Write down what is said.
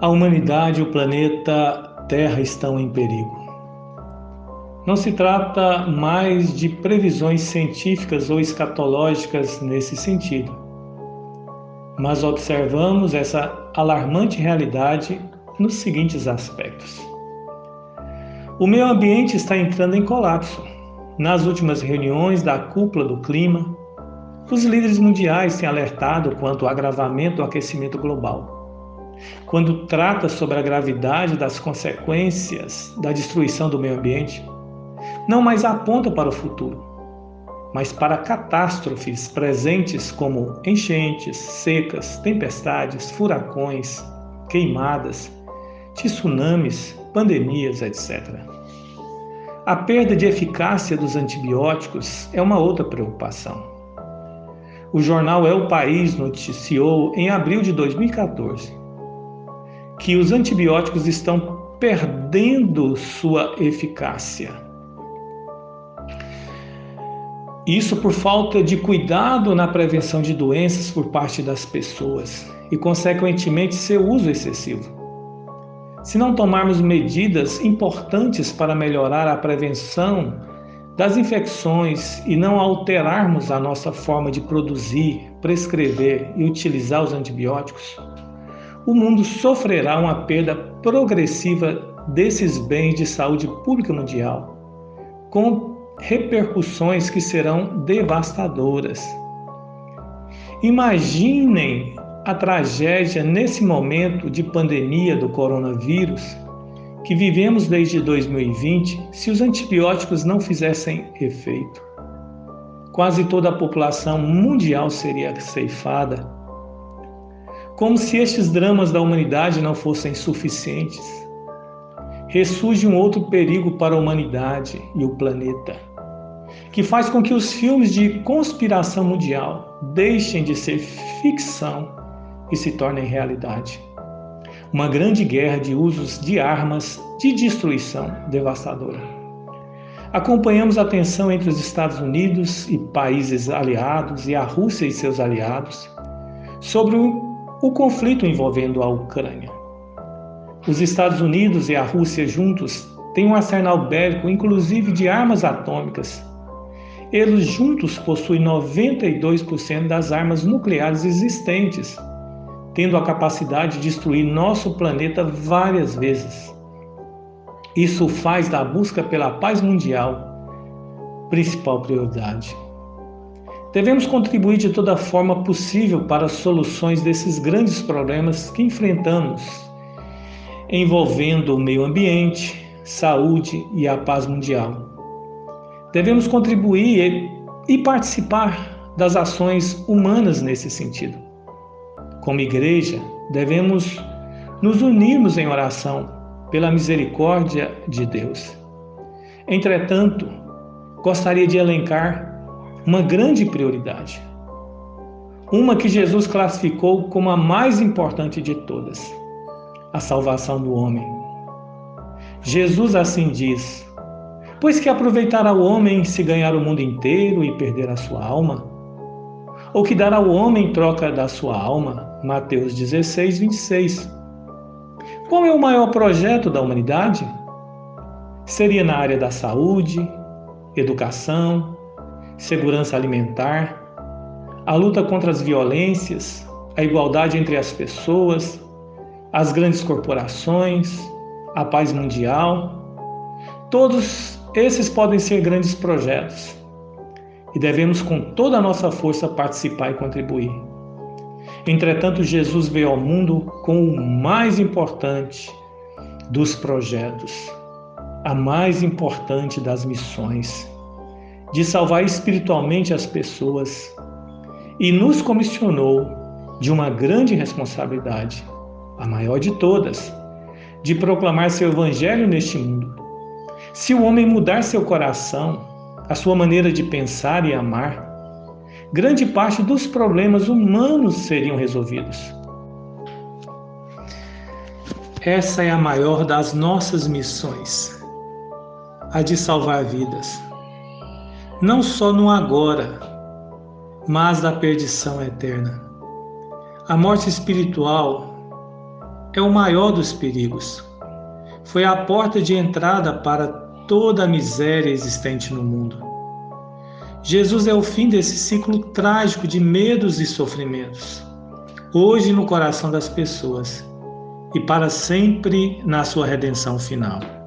A humanidade e o planeta Terra estão em perigo. Não se trata mais de previsões científicas ou escatológicas nesse sentido, mas observamos essa alarmante realidade nos seguintes aspectos. O meio ambiente está entrando em colapso. Nas últimas reuniões da cúpula do clima, os líderes mundiais têm alertado quanto ao agravamento do aquecimento global quando trata sobre a gravidade das consequências da destruição do meio ambiente, não mais aponta para o futuro, mas para catástrofes presentes como enchentes, secas, tempestades, furacões, queimadas, tsunamis, pandemias, etc. A perda de eficácia dos antibióticos é uma outra preocupação. O jornal É o País noticiou em abril de 2014 que os antibióticos estão perdendo sua eficácia. Isso por falta de cuidado na prevenção de doenças por parte das pessoas e, consequentemente, seu uso excessivo. Se não tomarmos medidas importantes para melhorar a prevenção das infecções e não alterarmos a nossa forma de produzir, prescrever e utilizar os antibióticos, o mundo sofrerá uma perda progressiva desses bens de saúde pública mundial, com repercussões que serão devastadoras. Imaginem a tragédia nesse momento de pandemia do coronavírus que vivemos desde 2020 se os antibióticos não fizessem efeito. Quase toda a população mundial seria ceifada como se estes dramas da humanidade não fossem suficientes, ressurge um outro perigo para a humanidade e o planeta, que faz com que os filmes de conspiração mundial deixem de ser ficção e se tornem realidade. Uma grande guerra de usos de armas de destruição devastadora. Acompanhamos a tensão entre os Estados Unidos e países aliados e a Rússia e seus aliados sobre o o conflito envolvendo a Ucrânia. Os Estados Unidos e a Rússia juntos têm um arsenal bélico, inclusive de armas atômicas. Eles juntos possuem 92% das armas nucleares existentes, tendo a capacidade de destruir nosso planeta várias vezes. Isso faz da busca pela paz mundial principal prioridade. Devemos contribuir de toda forma possível para as soluções desses grandes problemas que enfrentamos, envolvendo o meio ambiente, saúde e a paz mundial. Devemos contribuir e participar das ações humanas nesse sentido. Como igreja, devemos nos unirmos em oração pela misericórdia de Deus. Entretanto, gostaria de elencar uma grande prioridade. Uma que Jesus classificou como a mais importante de todas: a salvação do homem. Jesus assim diz: Pois que aproveitará o homem se ganhar o mundo inteiro e perder a sua alma? Ou que dará o homem em troca da sua alma? Mateus 16, 26. Qual é o maior projeto da humanidade? Seria na área da saúde, educação, segurança alimentar, a luta contra as violências, a igualdade entre as pessoas, as grandes corporações, a paz mundial. Todos esses podem ser grandes projetos e devemos com toda a nossa força participar e contribuir. Entretanto, Jesus veio ao mundo com o mais importante dos projetos, a mais importante das missões de salvar espiritualmente as pessoas e nos comissionou de uma grande responsabilidade, a maior de todas, de proclamar seu evangelho neste mundo. Se o homem mudar seu coração, a sua maneira de pensar e amar, grande parte dos problemas humanos seriam resolvidos. Essa é a maior das nossas missões, a de salvar vidas não só no agora, mas da perdição eterna. A morte espiritual é o maior dos perigos. Foi a porta de entrada para toda a miséria existente no mundo. Jesus é o fim desse ciclo trágico de medos e sofrimentos, hoje no coração das pessoas e para sempre na sua redenção final.